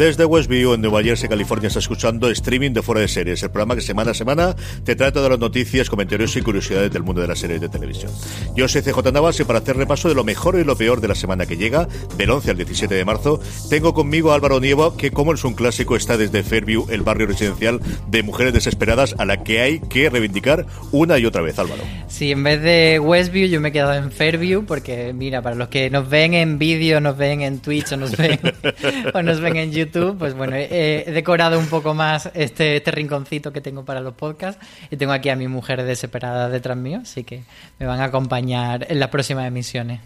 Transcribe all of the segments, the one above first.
Desde Westview, en Nueva Jersey, California, está escuchando streaming de Fuera de Series, el programa que semana a semana te trae todas las noticias, comentarios y curiosidades del mundo de las series de televisión. Yo soy CJ Navas y para hacer repaso de lo mejor y lo peor de la semana que llega, del 11 al 17 de marzo, tengo conmigo a Álvaro Nieva, que como es un clásico, está desde Fairview, el barrio residencial de mujeres desesperadas a la que hay que reivindicar una y otra vez, Álvaro. Sí, en vez de Westview yo me he quedado en Fairview porque, mira, para los que nos ven en vídeo, nos ven en Twitch o nos ven, o nos ven en YouTube, pues bueno, he, decorado un poco más este, este rinconcito que tengo para los podcasts y tengo aquí a mi mujer desesperada detrás mío, así que me van a acompañar en las próximas emisiones.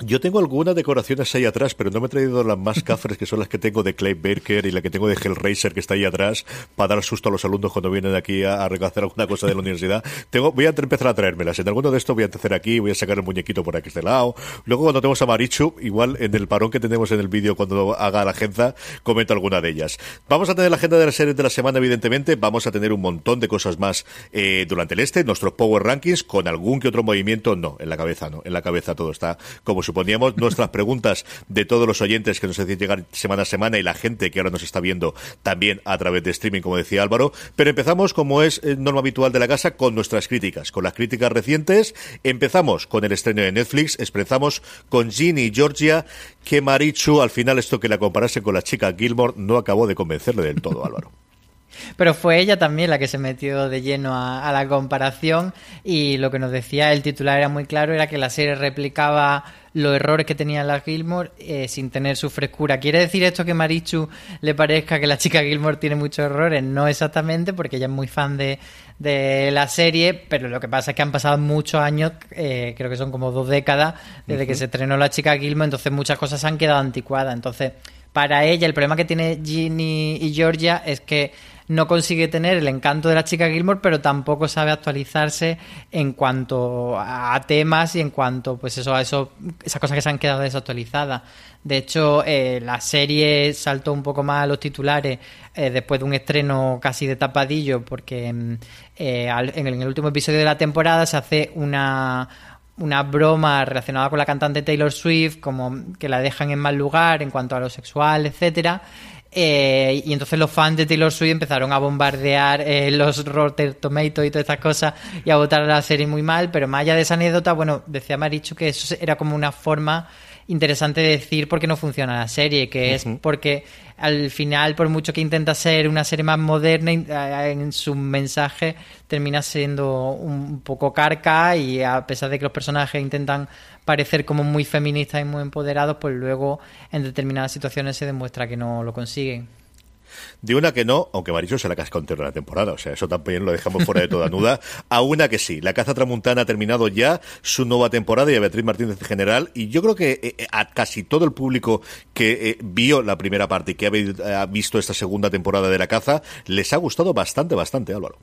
Yo tengo algunas decoraciones ahí atrás, pero no me he traído las más cafres que son las que tengo de Clay Baker y la que tengo de Hellraiser que está ahí atrás para dar susto a los alumnos cuando vienen aquí a, a alguna cosa de la universidad. Tengo, voy a empezar a traérmelas. En alguno de estos voy a empezar aquí, voy a sacar el muñequito por aquí de lado. Luego cuando tenemos a Marichu, igual en el parón que tenemos en el vídeo cuando haga la agenda, comento alguna de ellas. Vamos a tener la agenda de las series de la semana, evidentemente. Vamos a tener un montón de cosas más eh, durante el este, nuestros Power Rankings, con algún que otro movimiento, no, en la cabeza no, en la cabeza todo está como suponíamos. Nuestras preguntas de todos los oyentes que nos hacen llegar semana a semana y la gente que ahora nos está viendo también a través de streaming, como decía Álvaro. Pero empezamos, como es eh, norma habitual de la casa, con nuestras críticas, con las críticas recientes. Empezamos con el estreno de Netflix, expresamos con Ginny y Georgia que Marichu, al final esto que la comparase con la chica Gilmore, no acabó de convencerle del todo, Álvaro. Pero fue ella también la que se metió de lleno a, a, la comparación y lo que nos decía el titular era muy claro, era que la serie replicaba los errores que tenía la Gilmore eh, sin tener su frescura. ¿Quiere decir esto que Marichu le parezca que la chica Gilmore tiene muchos errores? No exactamente, porque ella es muy fan de, de la serie, pero lo que pasa es que han pasado muchos años, eh, creo que son como dos décadas, desde uh -huh. que se estrenó la chica Gilmore, entonces muchas cosas han quedado anticuadas. Entonces, para ella, el problema que tiene Ginny y Georgia es que no consigue tener el encanto de la chica Gilmore, pero tampoco sabe actualizarse en cuanto a temas y en cuanto, pues eso, a eso, esas cosas que se han quedado desactualizadas. De hecho, eh, la serie saltó un poco más a los titulares eh, después de un estreno casi de tapadillo, porque eh, en el último episodio de la temporada se hace una una broma relacionada con la cantante Taylor Swift, como que la dejan en mal lugar en cuanto a lo sexual, etcétera. Eh, y entonces los fans de Taylor Swift empezaron a bombardear eh, los Rotten Tomatoes y todas estas cosas y a votar a la serie muy mal, pero más allá de esa anécdota, bueno, decía Marichu que eso era como una forma interesante de decir por qué no funciona la serie, que es uh -huh. porque al final, por mucho que intenta ser una serie más moderna, en su mensaje termina siendo un poco carca y a pesar de que los personajes intentan parecer como muy feministas y muy empoderados, pues luego en determinadas situaciones se demuestra que no lo consiguen. De una que no, aunque Marichu se la casca entera la temporada, o sea, eso también lo dejamos fuera de toda duda. A una que sí, la caza tramuntana ha terminado ya su nueva temporada y a Beatriz Martínez en general, y yo creo que eh, a casi todo el público que eh, vio la primera parte y que ha, ha visto esta segunda temporada de la caza, les ha gustado bastante, bastante, Álvaro.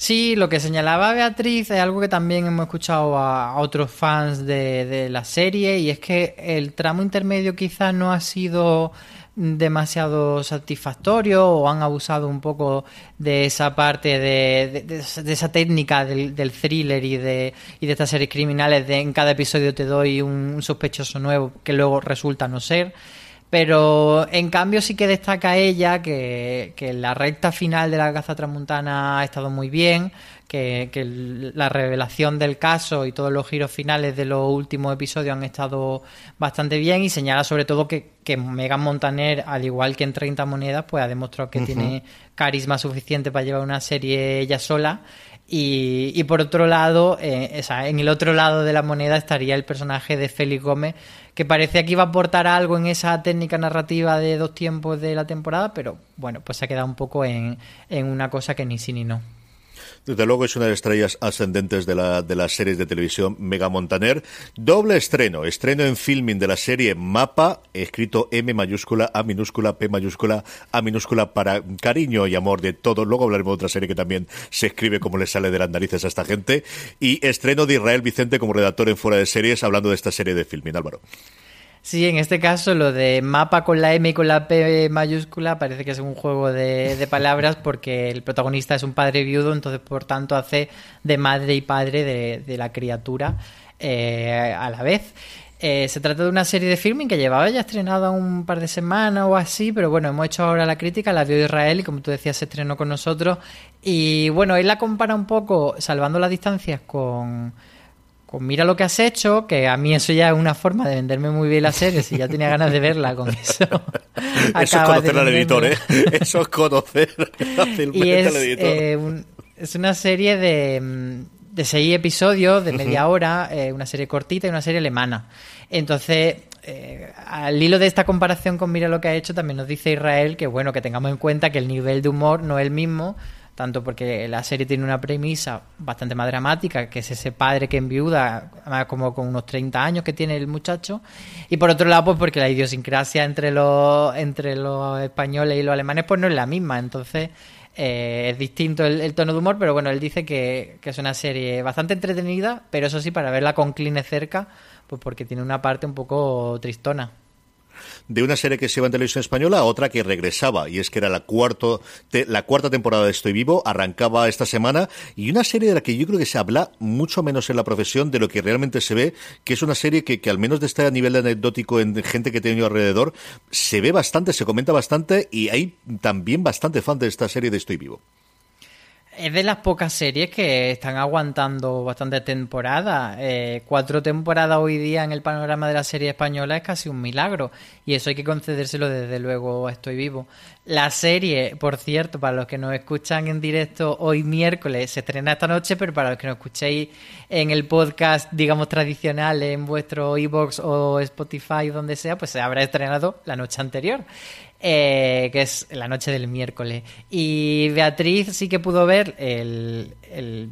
Sí, lo que señalaba Beatriz es algo que también hemos escuchado a, otros fans de, de, la serie y es que el tramo intermedio quizás no ha sido demasiado satisfactorio o han abusado un poco de esa parte de, de, esa técnica del, thriller y de, y de estas series criminales de en cada episodio te doy un sospechoso nuevo que luego resulta no ser. Pero en cambio sí que destaca ella que, que la recta final de la caza tramuntana ha estado muy bien, que, que, la revelación del caso y todos los giros finales de los últimos episodios han estado bastante bien y señala sobre todo que, que Megan Montaner, al igual que en 30 monedas, pues ha demostrado que tiene carisma suficiente para llevar una serie ella sola y, y por otro lado, eh, en el otro lado de la moneda estaría el personaje de Félix Gómez, que parecía que iba a aportar algo en esa técnica narrativa de dos tiempos de la temporada, pero bueno, pues se ha quedado un poco en, en una cosa que ni sí ni no. Desde luego es una de las estrellas ascendentes de, la, de las series de televisión Mega Montaner. Doble estreno, estreno en filming de la serie Mapa, escrito M mayúscula, A minúscula, P mayúscula, A minúscula para cariño y amor de todos. Luego hablaremos de otra serie que también se escribe como le sale de las narices a esta gente. Y estreno de Israel Vicente como redactor en Fuera de Series, hablando de esta serie de filming. Álvaro. Sí, en este caso lo de mapa con la M y con la P mayúscula parece que es un juego de, palabras porque el protagonista es un padre viudo, entonces por tanto hace de madre y padre de, la criatura eh, a la vez. Eh, se trata de una serie de filming que llevaba ya estrenada un par de semanas o así, pero bueno, hemos hecho ahora la crítica, la vio Israel y como tú decías se estrenó con nosotros. Y bueno, él la compara un poco, salvando las distancias, con pues mira lo que has hecho, que a mí eso ya es una forma de venderme muy bien la serie, si ya tenía ganas de verla con eso. eso es conocer al editor, ¿eh? Eso es conocer y es, al editor. Eh, es una serie de, mm, de seis episodios de media hora, eh, una serie cortita y una serie alemana. Entonces, eh, al hilo de esta comparación con Mira lo que ha hecho, también nos dice Israel que bueno, que tengamos en cuenta que el nivel de humor no es el mismo tanto porque la serie tiene una premisa bastante más dramática, que es ese padre que enviuda, como con unos 30 años que tiene el muchacho, y por otro lado, pues porque la idiosincrasia entre los, entre los españoles y los alemanes pues no es la misma, entonces eh, es distinto el, tono de humor, pero bueno, él dice que, que, es una serie bastante entretenida, pero eso sí, para verla con Cline cerca, pues porque tiene una parte un poco tristona de una serie que se iba en televisión española a otra que regresaba, y es que era la, cuarto, la cuarta temporada de Estoy Vivo, arrancaba esta semana, y una serie de la que yo creo que se habla mucho menos en la profesión de lo que realmente se ve, que es una serie que, que al menos de este nivel anecdótico en gente que he tenido alrededor, se ve bastante, se comenta bastante, y hay también bastante fan de esta serie de Estoy Vivo es de las pocas series que están aguantando bastante temporada. Eh, cuatro temporadas hoy día en el panorama de la serie española es casi un milagro. Y eso hay que concedérselo desde luego a Estoy Vivo. La serie, por cierto, para los que nos escuchan en directo hoy miércoles, se estrena esta noche, pero para los que nos escuchéis en el podcast, digamos, tradicional, en vuestro iBox o Spotify, donde sea, pues se habrá estrenado la noche anterior. Eh, que es la noche del miércoles. Y Beatriz sí que pudo ver el,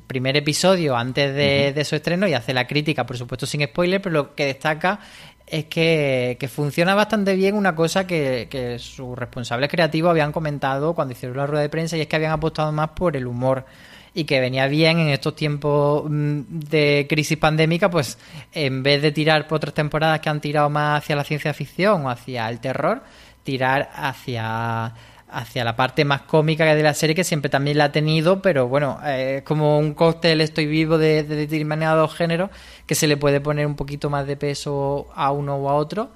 primer episodio antes de, su estreno y hace la crítica, por supuesto sin spoiler, pero lo que destaca es que, funciona bastante bien una cosa que, que, sus responsables creativos habían comentado cuando hicieron la rueda de prensa y es que habían apostado más por el humor y que venía bien en estos tiempos mm, de crisis pandémica, pues en vez de tirar por otras temporadas que han tirado más hacia la ciencia ficción o hacia el terror, tirar hacia hacia la parte más cómica de la serie que siempre también la ha tenido, pero bueno, es como un cóctel estoy vivo de, de determinados géneros que se le puede poner un poquito más de peso a uno o a otro.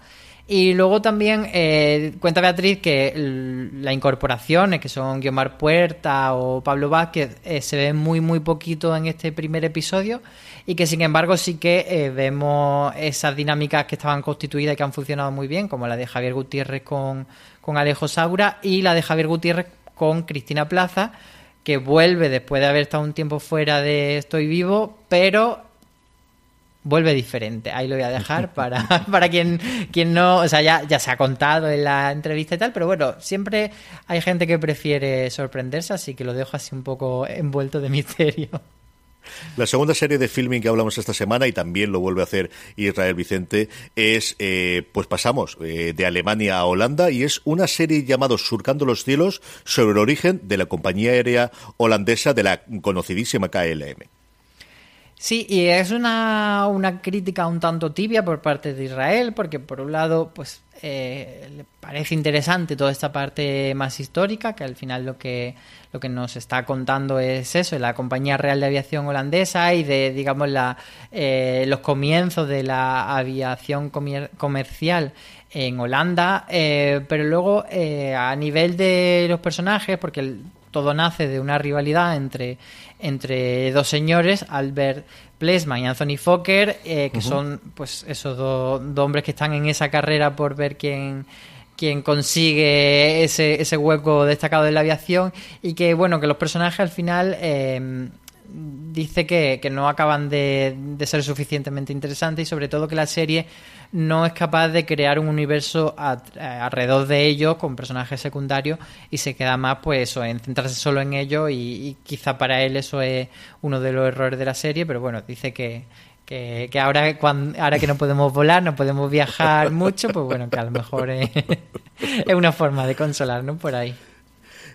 Y luego también eh, cuenta Beatriz que la incorporaciones, que son Guiomar Puerta o Pablo Vázquez, eh, se ven muy, muy poquito en este primer episodio y que sin embargo sí que eh, vemos esas dinámicas que estaban constituidas y que han funcionado muy bien, como la de Javier Gutiérrez con, con Alejo Saura y la de Javier Gutiérrez con Cristina Plaza, que vuelve después de haber estado un tiempo fuera de Estoy Vivo, pero vuelve diferente. Ahí lo voy a dejar para, para quien, quien no, o sea, ya, ya se ha contado en la entrevista y tal, pero bueno, siempre hay gente que prefiere sorprenderse, así que lo dejo así un poco envuelto de misterio. La segunda serie de filming que hablamos esta semana, y también lo vuelve a hacer Israel Vicente, es, eh, pues pasamos eh, de Alemania a Holanda, y es una serie llamada Surcando los cielos sobre el origen de la compañía aérea holandesa de la conocidísima KLM. Sí, y es una, una crítica un tanto tibia por parte de Israel, porque por un lado, pues eh, le parece interesante toda esta parte más histórica, que al final lo que, lo que nos está contando es eso, la Compañía Real de Aviación Holandesa y de, digamos, la, eh, los comienzos de la aviación comercial en Holanda, eh, pero luego a nivel de los personajes, porque todo nace de una rivalidad entre entre dos señores, Albert Plesman y Anthony Fokker, eh, que son pues esos dos, hombres que están en esa carrera por ver quién quién consigue ese, ese hueco destacado de la aviación y que bueno que los personajes al final eh, dice que, no acaban de, de, ser suficientemente interesantes y sobre todo que la serie no es capaz de crear un universo eh, alrededor de ellos con personajes secundarios y se queda más pues eso, en centrarse solo en ellos y, quizá para él eso es uno de los errores de la serie, pero bueno, dice que, que, ahora, cuando, ahora que no podemos volar, no podemos viajar mucho, pues bueno, que a lo mejor es, es una forma de consolarnos por ahí.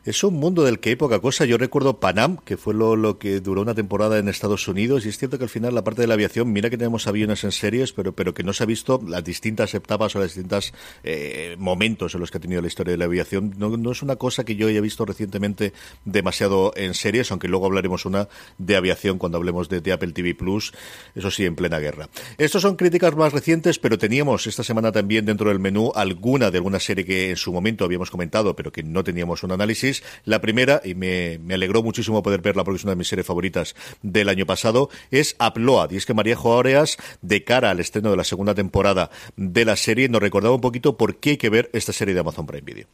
Es un mundo del que hay poca cosa. Yo recuerdo Panam, que fue lo, que duró una temporada en Estados Unidos, y es cierto que al final la parte de la aviación, mira que tenemos aviones en series, pero, pero que no se ha visto las distintas etapas o los distintos eh, momentos en los que ha tenido la historia de la aviación. No, es una cosa que yo haya visto recientemente demasiado en series, aunque luego hablaremos una de aviación cuando hablemos de, Apple TV Plus, eso sí, en plena guerra. Estos son críticas más recientes, pero teníamos esta semana también dentro del menú alguna de alguna serie que en su momento habíamos comentado, pero que no teníamos un análisis la primera, y me, alegró muchísimo poder verla porque es una de mis series favoritas del año pasado, es Upload. Y es que María Joareas, de cara al estreno de la segunda temporada de la serie, nos recordaba un poquito por qué hay que ver esta serie de Amazon Prime Video.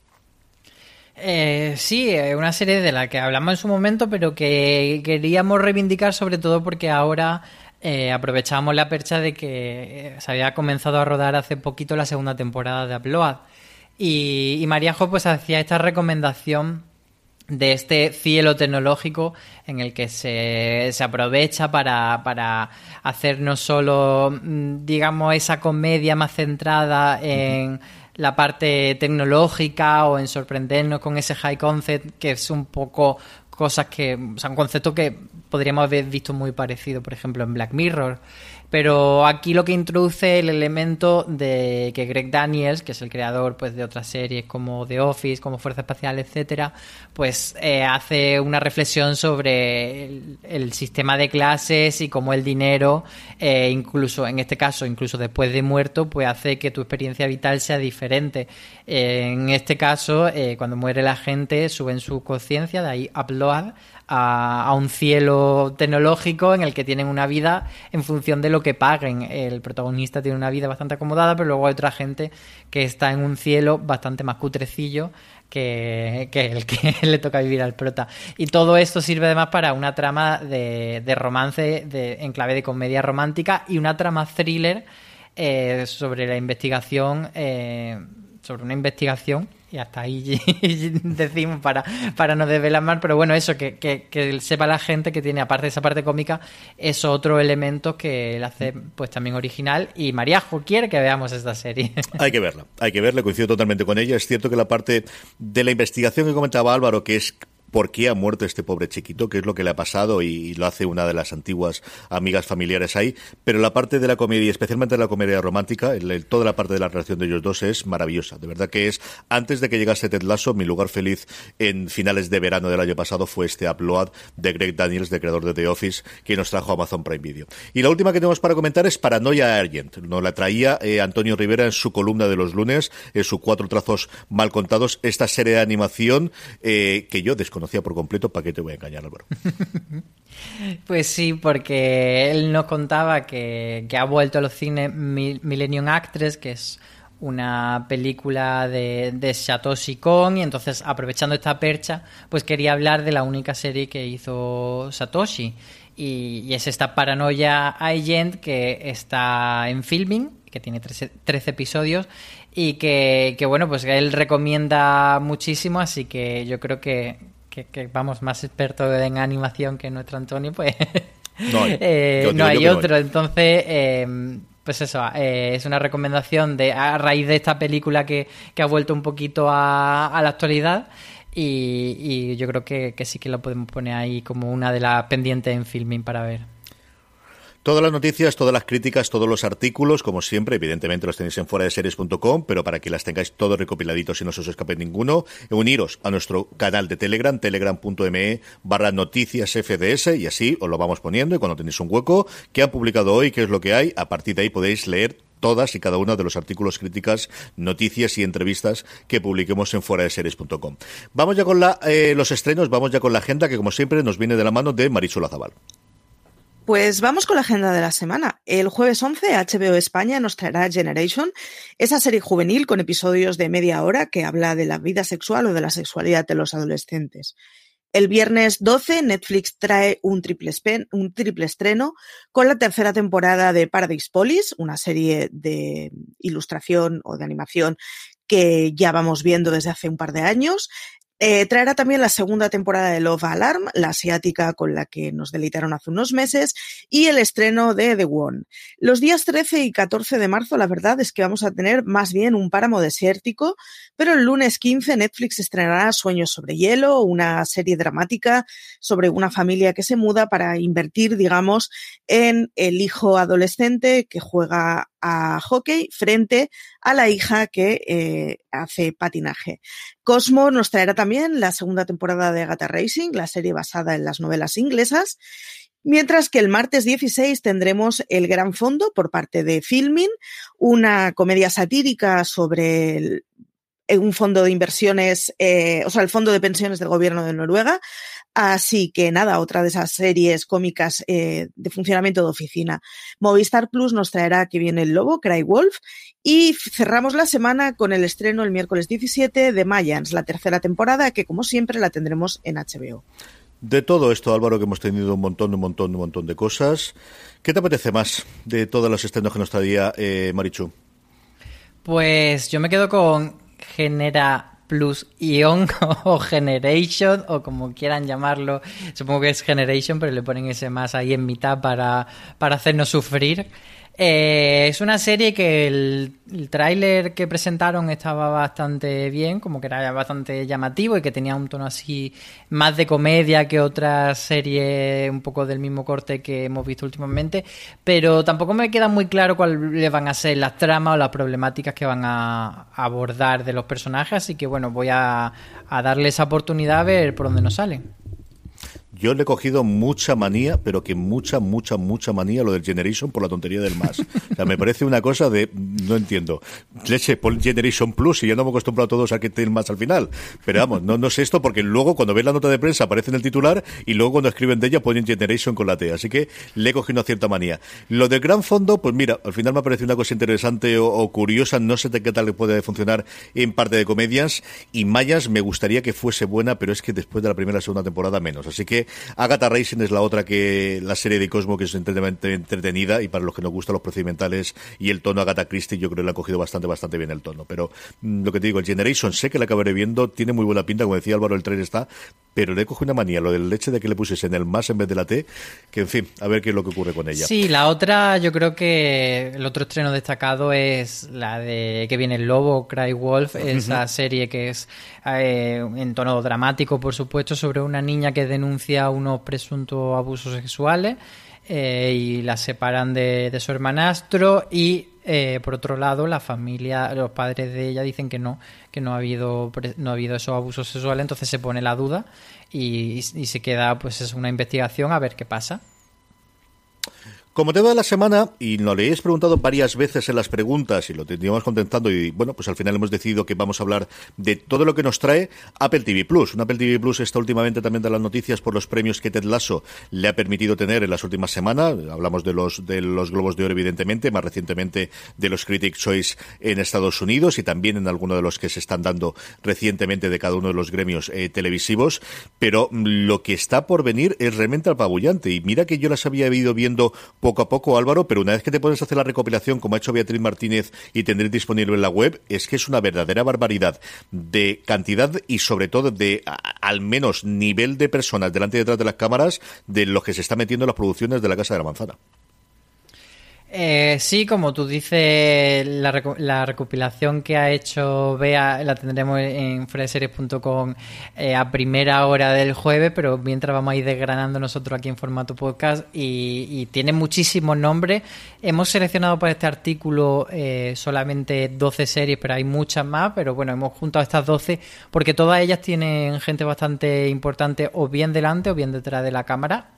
Eh, sí, una serie de la que hablamos en su momento, pero que queríamos reivindicar sobre todo porque ahora eh, aprovechamos la percha de que eh, se había comenzado a rodar hace poquito la segunda temporada de Upload. Y, y María Jo pues hacía esta recomendación de este cielo tecnológico en el que se, se aprovecha para, para, hacer no solo, mm, digamos, esa comedia más centrada en la parte tecnológica o en sorprendernos con ese high concept que es un poco cosas que, o sea, un concepto que podríamos haber visto muy parecido, por ejemplo, en Black Mirror. Pero aquí lo que introduce el elemento de que Greg Daniels, que es el creador pues, de otras series como The Office, como Fuerza Espacial, etcétera, pues eh, hace una reflexión sobre el, sistema de clases y cómo el dinero, eh, incluso en este caso, incluso después de muerto, pues hace que tu experiencia vital sea diferente. en este caso, eh, cuando muere la gente, suben su conciencia, de ahí upload a, un cielo tecnológico en el que tienen una vida en función de lo que paguen. El protagonista tiene una vida bastante acomodada, pero luego hay otra gente que está en un cielo bastante más cutrecillo que, el que le toca vivir al prota. Y todo esto sirve además para una trama de, de romance de, en clave de comedia romántica y una trama thriller eh, sobre la investigación, eh, sobre una investigación y hasta ahí decimos para, para no desvelar más, pero bueno, eso, que, que, sepa la gente que tiene, aparte de esa parte cómica, es otro elemento que le hace pues también original y Mariajo quiere que veamos esta serie. Hay que verla, hay que verla, coincido totalmente con ella. Es cierto que la parte de la investigación que comentaba Álvaro, que es por qué ha muerto este pobre chiquito, qué es lo que le ha pasado y, lo hace una de las antiguas amigas familiares ahí. Pero la parte de la comedia, especialmente la comedia romántica, toda la parte de la relación de ellos dos es maravillosa. De verdad que es, antes de que llegase Ted Lasso, mi lugar feliz en finales de verano del año pasado fue este Upload de Greg Daniels, de creador de The Office, que nos trajo Amazon Prime Video. Y la última que tenemos para comentar es Paranoia Argent. Nos la traía eh, Antonio Rivera en su columna de los lunes, en sus cuatro trazos mal contados, esta serie de animación eh, que yo desconocía por completo, ¿para qué te voy a engañar, Álvaro? pues sí, porque él nos contaba que, ha vuelto a los cines Millennium Actress, que es una película de, de, Satoshi Kon y entonces aprovechando esta percha pues quería hablar de la única serie que hizo Satoshi y, es esta Paranoia Agent que está en filming que tiene 13, 13 episodios y que, que, bueno pues él recomienda muchísimo así que yo creo que, que, vamos, más experto en animación que nuestro Antonio, pues no hay, eh, otro. Entonces, eh, pues eso, eh, es una recomendación de a raíz de esta película que, ha vuelto un poquito a, la actualidad. Y, yo creo que, que, sí que lo podemos poner ahí como una de las pendientes en filming para ver. Todas las noticias, todas las críticas, todos los artículos, como siempre, evidentemente los tenéis en fuera de series.com, pero para que las tengáis todos recopiladitos y no se os escape ninguno, uniros a nuestro canal de Telegram, telegram.me barra noticias FDS, y así os lo vamos poniendo, y cuando tenéis un hueco, qué han publicado hoy, qué es lo que hay, a partir de ahí podéis leer todas y cada uno de los artículos, críticas, noticias y entrevistas que publiquemos en fuera de series.com. Vamos ya con la, eh, los estrenos, vamos ya con la agenda que como siempre nos viene de la mano de Marichu Zabal. Pues vamos con la agenda de la semana. El jueves 11, HBO España nos traerá Generation, esa serie juvenil con episodios de media hora que habla de la vida sexual o de la sexualidad de los adolescentes. El viernes 12, Netflix trae un triple, un triple estreno con la tercera temporada de Paradise Police, una serie de ilustración o de animación que ya vamos viendo desde hace un par de años. Eh, traerá también la segunda temporada de Love Alarm, la asiática con la que nos deleitaron hace unos meses, y el estreno de The One. Los días 13 y 14 de marzo, la verdad es que vamos a tener más bien un páramo desértico, pero el lunes 15 Netflix estrenará Sueños sobre Hielo, una serie dramática sobre una familia que se muda para invertir, digamos, en el hijo adolescente que juega a hockey frente a la hija que eh, hace patinaje. Cosmo nos traerá también la segunda temporada de Agatha Racing, la serie basada en las novelas inglesas. Mientras que el martes 16 tendremos El Gran Fondo por parte de Filmin, una comedia satírica sobre un fondo de inversiones, eh, o sea, el fondo de pensiones del gobierno de Noruega, Así que nada, otra de esas series cómicas eh, de funcionamiento de oficina. Movistar Plus nos traerá que viene El Lobo, Cry Wolf, y cerramos la semana con el estreno el miércoles 17 de Mayans, la tercera temporada, que como siempre la tendremos en HBO. De todo esto, Álvaro, que hemos tenido un montón, un montón, un montón de cosas. ¿Qué te apetece más de todos los estrenos que nos traía eh, Marichu? Pues yo me quedo con Genera Plus Ion o Generation o como quieran llamarlo. Supongo que es Generation, pero le ponen ese más ahí en mitad para, para hacernos sufrir. Eh, es una serie que el, tráiler que presentaron estaba bastante bien, como que era bastante llamativo y que tenía un tono así más de comedia que otras series un poco del mismo corte que hemos visto últimamente, pero tampoco me queda muy claro cuáles van a ser las tramas o las problemáticas que van a abordar de los personajes, así que bueno, voy a, a darle esa oportunidad a ver por dónde nos salen. Yo le he cogido mucha manía, pero que mucha, mucha, mucha manía lo del Generation por la tontería del más. O sea, me parece una cosa de, no entiendo. Leche, pon Generation Plus y yo no me acostumbrado a todos a que tengan más al final. Pero vamos, no, no sé esto porque luego cuando ves la nota de prensa aparece en el titular y luego cuando escriben de ella ponen Generation con la T. Así que le he cogido una cierta manía. Lo del gran fondo, pues mira, al final me ha parecido una cosa interesante o, curiosa. No sé de qué tal puede funcionar en parte de comedias. Y Mayas me gustaría que fuese buena, pero es que después de la primera segunda temporada menos. Así que Agatha Racing es la otra que la serie de Cosmo que es entretenida y para los que nos gustan los procedimentales y el tono Agatha Christie yo creo que le ha cogido bastante bastante bien el tono. Pero mm, lo que te digo, el Generation sé que la acabaré viendo, tiene muy buena pinta, como decía Álvaro, el trailer está, pero le cogido una manía lo del leche de que le pusiese en el más en vez de la T, que en fin, a ver qué es lo que ocurre con ella. Sí, la otra, yo creo que el otro estreno destacado es la de que viene el lobo, Cry Wolf, esa serie que es eh, en tono dramático, por supuesto, sobre una niña que denuncia unos presuntos abusos sexuales eh, y la separan de, su hermanastro y eh, por otro lado la familia los padres de ella dicen que no que no ha habido no ha habido esos abusos sexuales. Entonces se pone la duda y, y se queda pues es una investigación a ver qué pasa como tema de la semana, y nos le habéis preguntado varias veces en las preguntas y lo teníamos contentando y bueno, pues al final hemos decidido que vamos a hablar de todo lo que nos trae Apple TV Plus. Un Apple TV Plus está últimamente también de las noticias por los premios que Ted Lasso le ha permitido tener en las últimas semanas. Hablamos de los, de los Globos de Oro, evidentemente, más recientemente de los Critics Choice en Estados Unidos y también en algunos de los que se están dando recientemente de cada uno de los gremios eh, televisivos. Pero lo que está por venir es realmente apabullante y mira que yo las había ido viendo poco a poco, Álvaro, pero una vez que te a hacer la recopilación, como ha hecho Beatriz Martínez y tendréis disponible en la web, es que es una verdadera barbaridad de cantidad y sobre todo de al menos nivel de personas delante y detrás de las cámaras de los que se está metiendo en las producciones de la Casa de la Manzana. Eh, sí, como tú dices, la, la, recopilación que ha hecho Bea la tendremos en freseries.com eh, a primera hora del jueves, pero mientras vamos a ir desgranando nosotros aquí en formato podcast y, tiene muchísimos nombres. Hemos seleccionado para este artículo eh, solamente 12 series, pero hay muchas más, pero bueno, hemos juntado estas 12 porque todas ellas tienen gente bastante importante o bien delante o bien detrás de la cámara.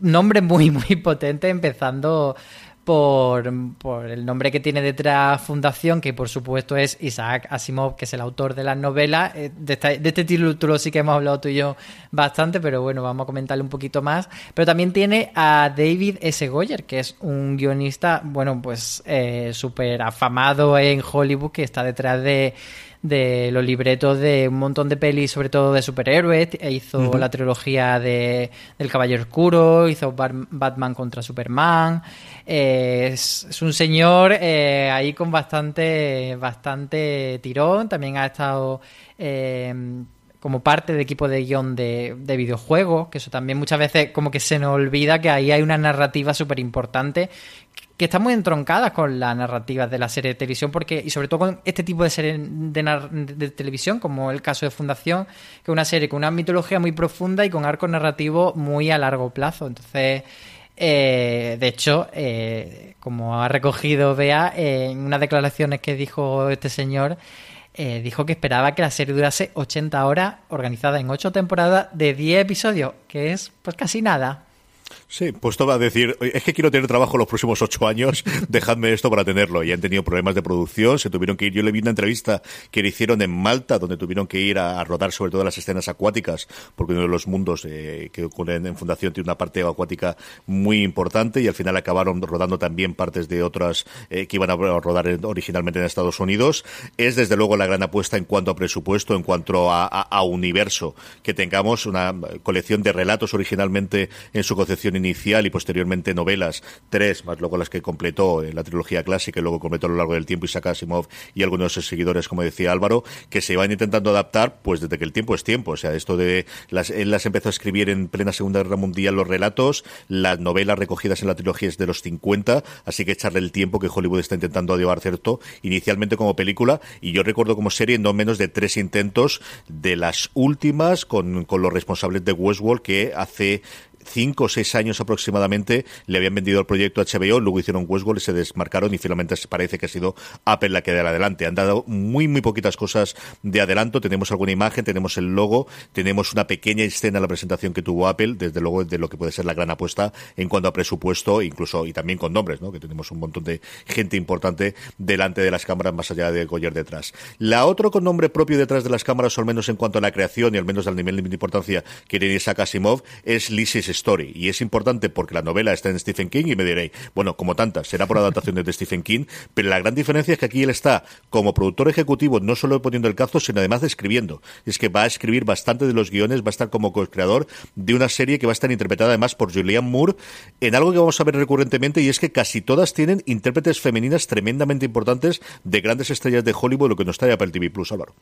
Nombres muy, muy potentes, empezando por, el nombre que tiene detrás Fundación, que por supuesto es Isaac Asimov, que es el autor de las novelas. Eh, de, este título sí que hemos hablado tú y yo bastante, pero bueno, vamos a comentarle un poquito más. Pero también tiene a David S. Goyer, que es un guionista, bueno, pues eh, súper afamado en Hollywood, que está detrás de de los libretos de un montón de pelis, sobre todo de superhéroes. E hizo la trilogía de, del Caballero Oscuro, hizo Batman contra Superman. Eh, es, un señor eh, ahí con bastante, bastante tirón. También ha estado... Eh, como parte del equipo de guion de, de, videojuegos, que eso también muchas veces como que se nos olvida que ahí hay una narrativa súper importante que están muy entroncadas con la narrativa de la serie de televisión, porque, y sobre todo con este tipo de serie de, televisión, como el caso de Fundación, que es una serie con una mitología muy profunda y con arco narrativo muy a largo plazo. Entonces, eh, de hecho, eh, como ha recogido Bea, en unas declaraciones que dijo este señor, eh, dijo que esperaba que la serie durase 80 horas, organizada en 8 temporadas de 10 episodios, que es pues casi nada. Sí, pues todo va a decir, es que quiero tener trabajo los próximos ocho años, dejadme esto para tenerlo. Y han tenido problemas de producción, se tuvieron que ir. Yo le vi una entrevista que le hicieron en Malta, donde tuvieron que ir a, rodar sobre todo las escenas acuáticas, porque uno de los mundos eh, que ocurren en Fundación tiene una parte acuática muy importante y al final acabaron rodando también partes de otras eh, que iban a rodar originalmente en Estados Unidos. Es desde luego la gran apuesta en cuanto a presupuesto, en cuanto a, a universo, que tengamos una colección de relatos originalmente en su concepción inicial y posteriormente novelas, tres, más luego las que completó en la trilogía clásica y luego completó a lo largo del tiempo Isaac Asimov y algunos de sus seguidores, como decía Álvaro, que se iban intentando adaptar pues desde que el tiempo es tiempo. O sea, esto de las, él las empezó a escribir en plena Segunda Guerra Mundial los relatos, las novelas recogidas en la trilogía es de los 50, así que echarle el tiempo que Hollywood está intentando llevar cierto, inicialmente como película, y yo recuerdo como serie no menos de tres intentos de las últimas con, con los responsables de Westworld que hace cinco o seis años aproximadamente le habían vendido el proyecto a HBO, luego hicieron Westworld se desmarcaron y finalmente parece que ha sido Apple la que da adelante. Han dado muy, muy poquitas cosas de adelanto. Tenemos alguna imagen, tenemos el logo, tenemos una pequeña escena en la presentación que tuvo Apple, desde luego de lo que puede ser la gran apuesta en cuanto a presupuesto, incluso y también con nombres, ¿no? que tenemos un montón de gente importante delante de las cámaras más allá de Goyer detrás. La otra con nombre propio detrás de las cámaras, al menos en cuanto a la creación y al menos al nivel de importancia que tiene Isaac Asimov, es Lisis Story. Y es importante porque la novela está en Stephen King y me diréis, bueno, como tantas, será por adaptaciones de Stephen King, pero la gran diferencia es que aquí él está como productor ejecutivo, no solo poniendo el cazo, sino además de escribiendo. Es que va a escribir bastante de los guiones, va a estar como co-creador de una serie que va a estar interpretada además por Julianne Moore en algo que vamos a ver recurrentemente y es que casi todas tienen intérpretes femeninas tremendamente importantes de grandes estrellas de Hollywood, lo que nos trae Apple TV Plus, Álvaro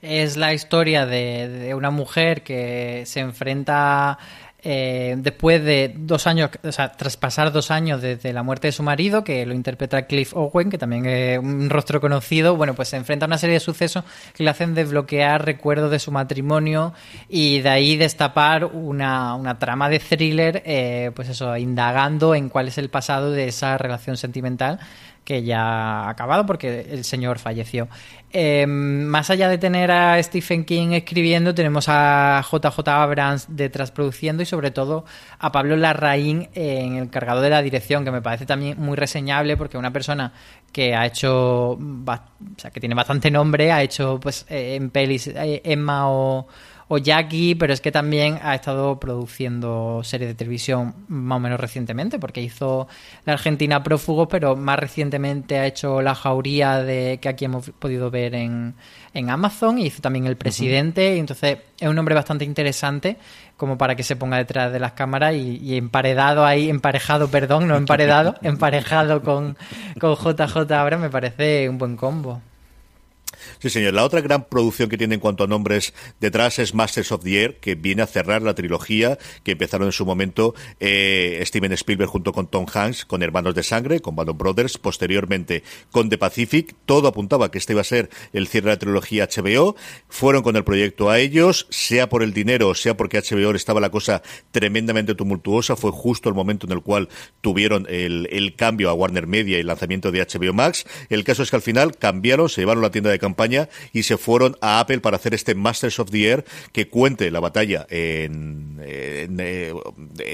es la historia de, de, una mujer que se enfrenta eh, después de dos años, o sea, tras pasar dos años desde la muerte de su marido, que lo interpreta Cliff Owen, que también es un rostro conocido, bueno, pues se enfrenta a una serie de sucesos que le hacen desbloquear recuerdos de su matrimonio y de ahí destapar una, una trama de thriller, eh, pues eso, indagando en cuál es el pasado de esa relación sentimental que ya ha acabado porque el señor falleció. Em, más allá de tener a Stephen King escribiendo, tenemos a JJ Abrams detrás produciendo y sobre todo a Pablo Larraín en el cargado de la dirección, que me parece también muy reseñable porque una persona que ha hecho, o sea, que tiene bastante nombre, ha hecho pues eh, en pelis eh, Emma o o Jackie, pero es que también ha estado produciendo series de televisión más o menos recientemente, porque hizo La Argentina Prófugo, pero más recientemente ha hecho La Jauría de que aquí hemos podido ver en, en Amazon, y hizo también El Presidente, y entonces es un hombre bastante interesante como para que se ponga detrás de las cámaras y, emparedado ahí, emparejado, perdón, no emparedado, emparejado con, con JJ ahora me parece un buen combo. Sí, señor. La otra gran producción que tiene en cuanto a nombres detrás es Masters of the Air, que viene a cerrar la trilogía que empezaron en su momento eh, Steven Spielberg junto con Tom Hanks, con Hermanos de Sangre, con Band Brothers, posteriormente con The Pacific. Todo apuntaba que este iba a ser el cierre de la trilogía HBO. Fueron con el proyecto a ellos, sea por el dinero, sea porque HBO estaba la cosa tremendamente tumultuosa. Fue justo el momento en el cual tuvieron el, el cambio a Warner Media y el lanzamiento de HBO Max. El caso es que al final cambiaron, se llevaron la tienda de y se fueron a Apple para hacer este Masters of the Air que cuente la batalla en, eh,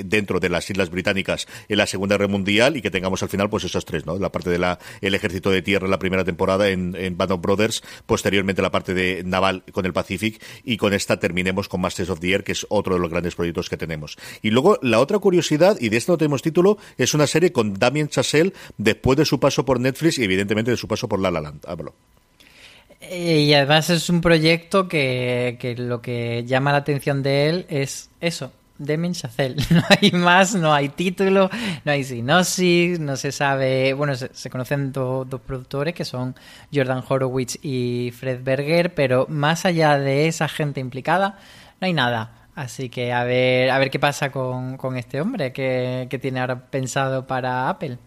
dentro de las Islas Británicas en la Segunda Guerra Mundial y que tengamos al final pues esos tres, ¿no? La parte de la el ejército de tierra en la primera temporada en, en Band of Brothers, posteriormente la parte de naval con el Pacific y con esta terminemos con Masters of the Air, que es otro de los grandes proyectos que tenemos. Y luego la otra curiosidad, y de esto no tenemos título, es una serie con Damien Chazelle después de su paso por Netflix y evidentemente de su paso por La La Land. Hablo. Eh, y además es un proyecto que, que, lo que llama la atención de él es eso, Demin Chazelle. No hay más, no hay título, no hay sinopsis, no se sabe. Bueno, se, se conocen do, dos productores que son Jordan Horowitz y Fred Berger, pero más allá de esa gente implicada, no hay nada. Así que a ver, a ver qué pasa con, con este hombre que, que tiene ahora pensado para Apple.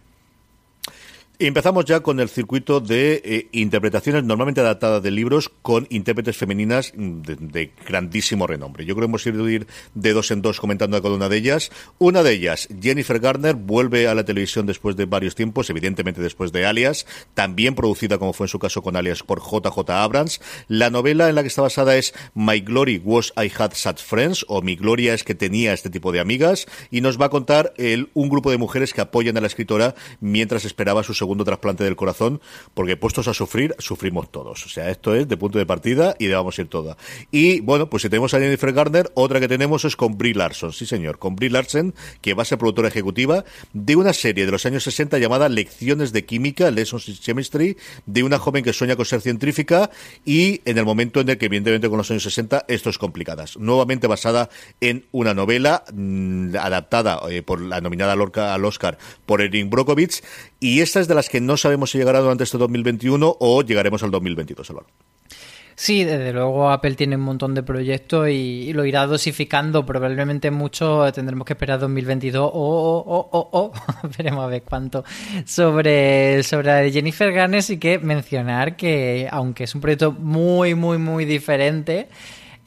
Empezamos ya con el circuito de eh, interpretaciones normalmente adaptadas de libros con intérpretes femeninas de, grandísimo renombre. Yo creo que hemos ido ir de dos en dos comentando cada una de ellas. Una de ellas, Jennifer Garner, vuelve a la televisión después de varios tiempos, evidentemente después de Alias, también producida como fue en su caso con Alias por JJ Abrams. La novela en la que está basada es My Glory Was I Had Such Friends o Mi Gloria es que tenía este tipo de amigas y nos va a contar el, un grupo de mujeres que apoyan a la escritora mientras esperaba su segundo trasplante del corazón, porque puestos a sufrir, sufrimos todos. O sea, esto es de punto de partida y de vamos a ir toda. Y bueno, pues si tenemos a Jennifer Garner, otra que tenemos es con Brie Larson, sí señor, con Brie Larson, que va a ser productora ejecutiva de una serie de los años 60 llamada Lecciones de Química, Lessons in Chemistry, de una joven que sueña con ser científica y en el momento en el que evidentemente con los años 60 esto es complicadas. Nuevamente basada en una novela mmm, adaptada eh, por la nominada al Oscar por Erin Brockovich y esta es de las que no sabemos si llegará durante este 2021 o llegaremos al 2022, Álvaro. Sí, desde luego Apple tiene un montón de proyectos y, lo irá dosificando. Probablemente mucho tendremos que esperar 2022 o, o, o, o, o. veremos a ver cuánto. Sobre, sobre Jennifer Garner sí que mencionar que, aunque es un proyecto muy, muy, muy diferente,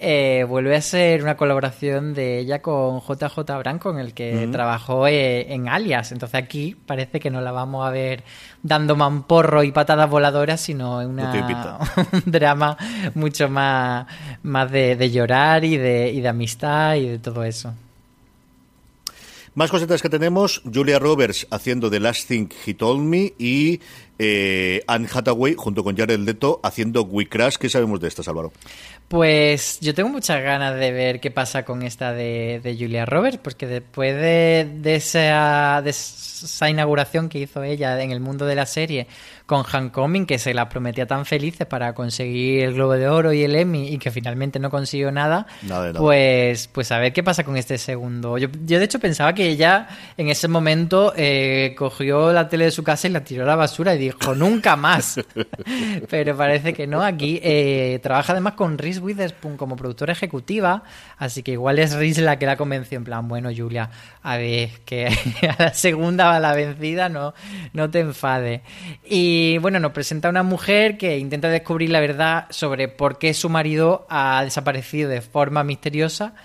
eh, vuelve a ser una colaboración de ella con JJ Branco, con el que uh -huh. trabajó eh, en Alias. Entonces aquí parece que no la vamos a ver dando mamporro y patadas voladoras, sino en una, un drama mucho más, más de, de llorar y de, y de amistad y de todo eso. Más cositas que tenemos, Julia Roberts haciendo The Last Thing He Told Me y eh, Anne Hathaway junto con Jared Leto haciendo We Crash. ¿Qué sabemos de estas, Álvaro? Pues yo tengo muchas ganas de ver qué pasa con esta de, de Julia Roberts, porque después de, de, esa, de esa inauguración que hizo ella en el mundo de la serie con Homecoming, que se la prometía tan felices para conseguir el Globo de Oro y el Emmy y que finalmente no consiguió nada, nada, nada. pues pues a ver qué pasa con este segundo. Yo, yo de hecho pensaba que ella en ese momento eh, cogió la tele de su casa y la tiró a la basura y dijo nunca más. Pero parece que no. Aquí eh, trabaja además con Reese Witherspoon como productora ejecutiva, así que igual es Reese la que la convenció en plan, bueno Julia, a ver, que a la segunda va la vencida, no, no te enfades. Y y bueno, nos presenta una mujer que intenta descubrir la verdad sobre por qué su marido ha desaparecido de forma misteriosa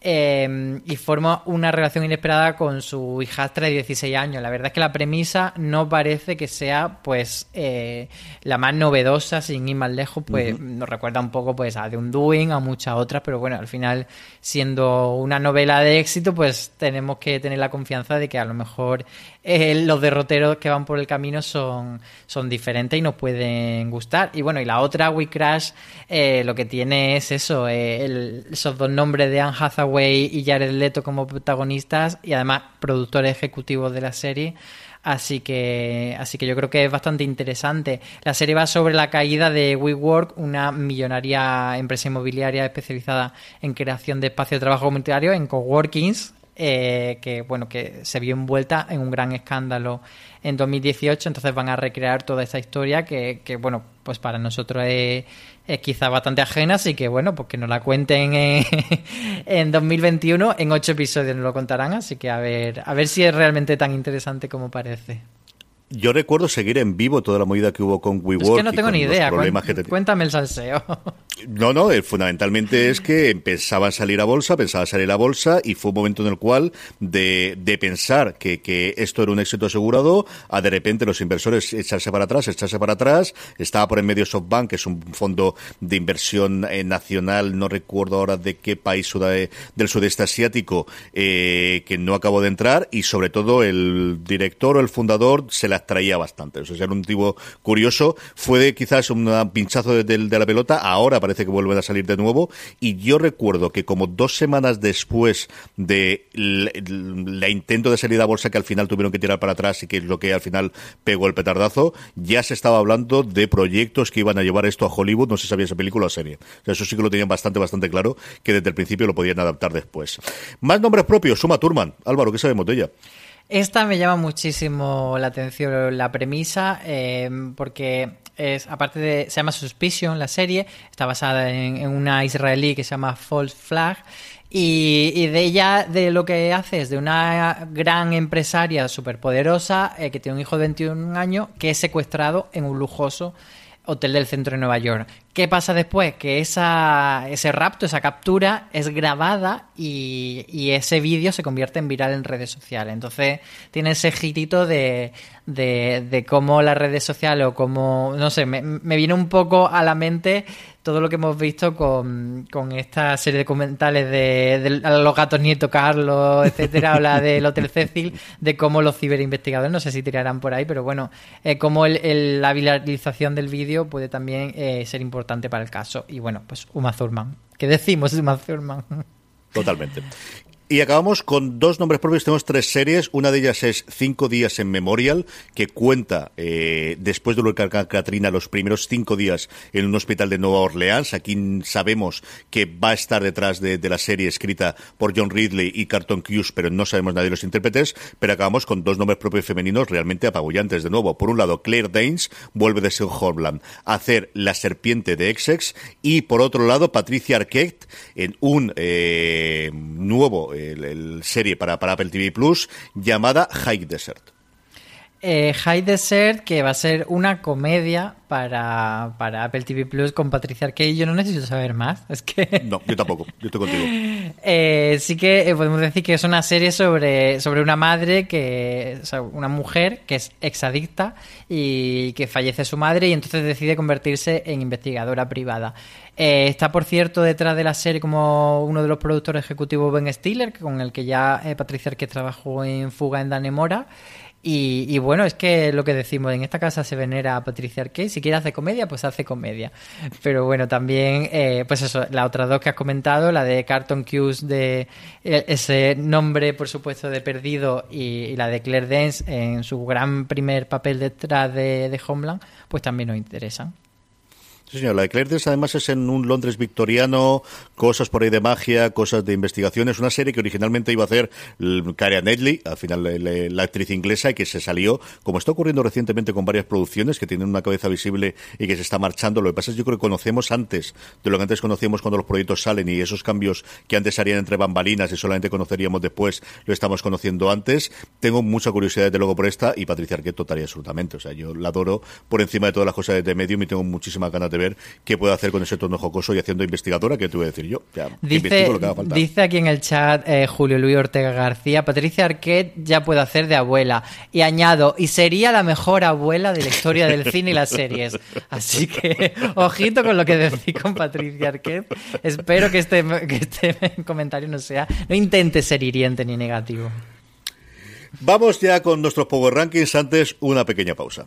eh, y forma una relación inesperada con su hijastra de 16 años. La verdad es que la premisa no parece que sea pues eh, la más novedosa, sin ir más lejos, pues uh -huh. nos recuerda un poco pues a The Undoing, a muchas otras, pero bueno, al final siendo una novela de éxito, pues tenemos que tener la confianza de que a lo mejor eh, los derroteros que van por el camino son, son diferentes y nos pueden gustar. Y bueno, y la otra, We Crash, eh, lo que tiene es eso, eh, el, esos dos nombres de Anne Hathaway y Jared Leto como protagonistas y además productores ejecutivos de la serie. Así que, así que yo creo que es bastante interesante. La serie va sobre la caída de WeWork, una millonaria empresa inmobiliaria especializada en creación de espacios de trabajo comunitario en coworkings eh, que bueno que se vio envuelta en un gran escándalo en 2018, entonces van a recrear toda esa historia que, que bueno, pues para nosotros es, es, quizá bastante ajena, así que bueno, pues que nos la cuenten en, en 2021, en ocho episodios nos lo contarán, así que a ver, a ver si es realmente tan interesante como parece. Yo recuerdo seguir en vivo toda la movida que hubo con WeWork. Es que no tengo ni idea. Cuéntame el salseo. No, no, eh, fundamentalmente es que pensaban salir a bolsa, pensaban salir a bolsa y fue un momento en el cual de, de pensar que, que, esto era un éxito asegurado a de repente los inversores echarse para atrás, echarse para atrás. Estaba por en medio SoftBank, que es un fondo de inversión eh, nacional, no recuerdo ahora de qué país del sudeste asiático, eh, que no acabó de entrar y sobre todo el director o el fundador se la traía bastante. O sea, era un tipo curioso. Fue de, quizás un pinchazo de, la pelota, ahora parece que vuelven a salir de nuevo. Y yo recuerdo que como dos semanas después de la intento de salida a bolsa que al final tuvieron que tirar para atrás y que es lo que al final pegó el petardazo, ya se estaba hablando de proyectos que iban a llevar esto a Hollywood, no se sabía esa película o serie. Eso sí que lo tenían bastante, bastante claro, que desde el principio lo podían adaptar después. Más nombres propios, Suma Turman. Álvaro, ¿qué sabemos de ella? Esta me llama muchísimo la atención la premisa, eh, porque es, aparte de, se llama Suspicion, la serie, está basada en, en una israelí que se llama False Flag, y, de ella, de lo que hace es de una gran empresaria superpoderosa eh, que tiene un hijo de 21 años que es secuestrado en un lujoso hotel del centro de Nueva York. ¿Qué pasa después? Que esa, ese rapto, esa captura es grabada y, y ese vídeo se convierte en viral en redes sociales. Entonces tiene ese girito de, de, cómo las redes sociales o cómo, no sé, me, me viene un poco a la mente todo lo que hemos visto con, con esta serie de documentales de, de, los gatos nieto Carlos, etcétera, habla del Hotel Cecil, de cómo los ciberinvestigadores, no sé si tirarán por ahí, pero bueno, eh, cómo el, el, la viralización del vídeo puede también eh, ser importante para el caso. Y bueno, pues Uma Thurman. ¿Qué decimos Uma Thurman? Totalmente. Y acabamos con dos nombres propios. Tenemos tres series. Una de ellas es Cinco días en Memorial, que cuenta, eh, después del huracán Katrina, los primeros cinco días en un hospital de Nueva Orleans. Aquí sabemos que va a estar detrás de, de la serie escrita por John Ridley y Carton Cuse, pero no sabemos nadie de los intérpretes. Pero acabamos con dos nombres propios femeninos realmente apabullantes de nuevo. Por un lado, Claire Danes vuelve de Seu Horland a hacer La Serpiente de Essex. Y por otro lado, Patricia Arquette en un eh, nuevo el, el serie para, para, Apple TV Plus llamada High Desert. Eh, High Desert, que va a ser una comedia para, para Apple TV Plus con Patricia Arquette. Yo no necesito saber más. Es que. No, yo tampoco. Yo estoy contigo. eh, sí que eh, podemos decir que es una serie sobre, sobre una madre que. O sea, una mujer que es exadicta y que fallece su madre y entonces decide convertirse en investigadora privada. Eh, está, por cierto, detrás de la serie como uno de los productores ejecutivos Ben Stiller, con el que ya eh, Patricia Arquette trabajó en Fuga en Danemora. Y, y, bueno, es que lo que decimos, en esta casa se venera a Patricia Arquette, si quiere hacer comedia, pues hace comedia. Pero bueno, también, eh, pues eso, las otras dos que has comentado, la de Carton Cuse, de eh, ese nombre, por supuesto, de Perdido, y, la de Claire Dance en su gran primer papel detrás de, de Homeland, pues también nos interesan. Sí, señor. La de Dance además es en un Londres victoriano, cosas por ahí de magia, cosas de investigación. Es una serie que originalmente iba a hacer Karen Nedley, al final la, actriz inglesa, y que se salió, como está ocurriendo recientemente con varias producciones que tienen una cabeza visible y que se está marchando. Lo que pasa es que yo creo que conocemos antes de lo que antes conocíamos cuando los proyectos salen y esos cambios que antes harían entre bambalinas y solamente conoceríamos después, lo estamos conociendo antes. Tengo mucha curiosidad desde luego por esta y Patricia Arquette total y absolutamente. O sea, yo la adoro por encima de todas las cosas de Medium y tengo muchísimas ganas de ver qué puede hacer con ese tono jocoso y haciendo investigadora, que te voy a decir yo. Ya, dice, lo que haga falta. dice aquí en el chat eh, Julio Luis Ortega García, Patricia Arquette ya puede hacer de abuela. Y añado, y sería la mejor abuela de la historia del cine y las series. Así que, ojito con lo que decís con Patricia Arquette. Espero que este, que este comentario no sea, no intente ser hiriente ni negativo. Vamos ya con nuestros Power Rankings. Antes, una pequeña pausa.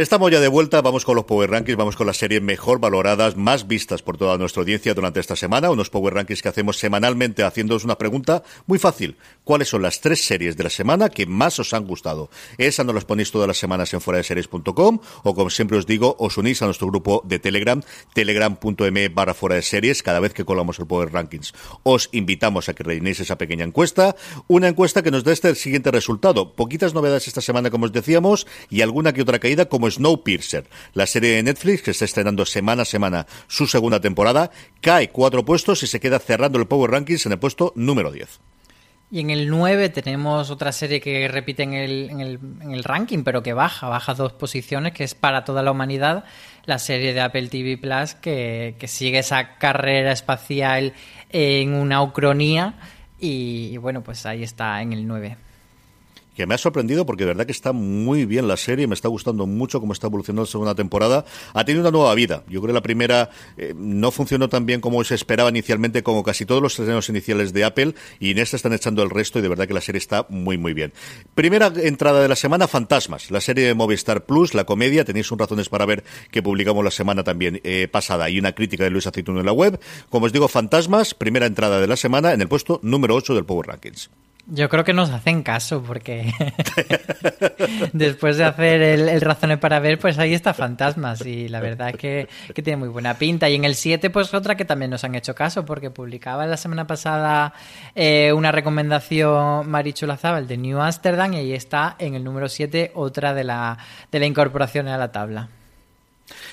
Estamos ya de vuelta, vamos con los Power Rankings, vamos con las series mejor valoradas, más vistas por toda nuestra audiencia durante esta semana, unos Power Rankings que hacemos semanalmente haciéndoos una pregunta muy fácil. ¿Cuáles son las tres series de la semana que más os han gustado? Esa nos las ponéis todas las semanas en fuera de series.com o como siempre os digo, os unís a nuestro grupo de Telegram, telegram.me barra fuera de series, cada vez que colamos el Power Rankings. Os invitamos a que rellenéis esa pequeña encuesta, una encuesta que nos da este siguiente resultado. Poquitas novedades esta semana, como os decíamos, y alguna que otra caída, como Snowpiercer, la serie de Netflix que está estrenando semana a semana su segunda temporada, cae cuatro puestos y se queda cerrando el Power Rankings en el puesto número 10. Y en el 9 tenemos otra serie que repite en el, en, el, en el, ranking, pero que baja, baja dos posiciones, que es para toda la humanidad, la serie de Apple TV Plus, que, que sigue esa carrera espacial en una ucronía. Y, y bueno, pues ahí está en el 9 que me ha sorprendido porque de verdad que está muy bien la serie, me está gustando mucho cómo está evolucionando la segunda temporada. Ha tenido una nueva vida. Yo creo que la primera eh, no funcionó tan bien como se esperaba inicialmente, como casi todos los estrenos iniciales de Apple, y en esta están echando el resto y de verdad que la serie está muy, muy bien. Primera entrada de la semana, Fantasmas, la serie de Movistar Plus, la comedia. Tenéis un razones para ver que publicamos la semana también eh, pasada y una crítica de Luis Aceituno en la web. Como os digo, Fantasmas, primera entrada de la semana en el puesto número 8 del Power Rankings. Yo creo que nos hacen caso porque después de hacer el, el, Razones para ver, pues ahí está Fantasmas y la verdad es que, que, tiene muy buena pinta. Y en el 7, pues otra que también nos han hecho caso porque publicaba la semana pasada eh, una recomendación Marichu Lazábal de New Amsterdam y ahí está en el número 7 otra de la, de la incorporación a la tabla.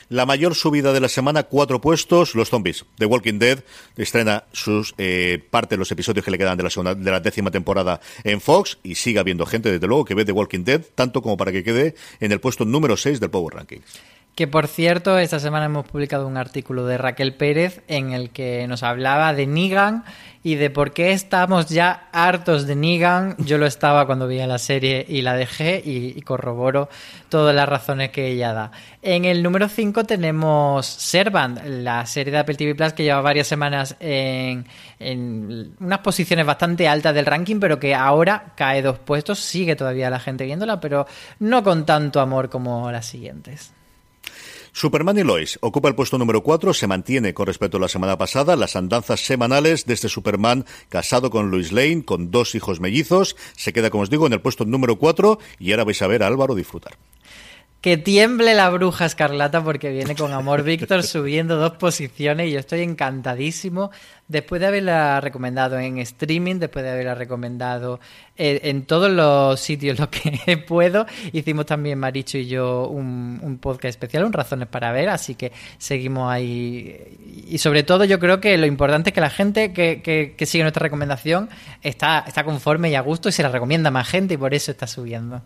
La mayor subida de la semana, cuatro puestos, los zombies. The Walking Dead estrena sus eh, parte de los episodios que le quedan de la, segunda, de la décima temporada en Fox y sigue habiendo gente, desde luego, que ve The Walking Dead, tanto como para que quede en el puesto número 6 del Power Rankings. Que por cierto, esta semana hemos publicado un artículo de Raquel Pérez en el que nos hablaba de Negan y de por qué estamos ya hartos de Negan. Yo lo estaba cuando veía la serie y la dejé y, corroboro todas las razones que ella da. En el número 5 tenemos Servant, la serie de Apple TV Plus que lleva varias semanas en unas posiciones bastante altas del ranking, pero que ahora cae dos puestos. Sigue todavía la gente viéndola, pero no con tanto amor como las siguientes. Superman y Lois ocupa el puesto número 4, se mantiene con respecto a la semana pasada las andanzas semanales de este Superman casado con Lois Lane, con dos hijos mellizos, se queda, como os digo, en el puesto número 4 y ahora vais a ver a Álvaro disfrutar. Que tiemble la bruja escarlata porque viene con Amor Víctor subiendo dos posiciones y yo estoy encantadísimo después de haberla recomendado en streaming, después de haberla recomendado en, en todos los sitios lo que puedo. Hicimos también Maricho y yo un, un, podcast especial, un Razones para Ver, así que seguimos ahí. Y sobre todo yo creo que lo importante es que la gente que, que, que sigue nuestra recomendación está, está conforme y a gusto y se la recomienda a más gente y por eso está subiendo.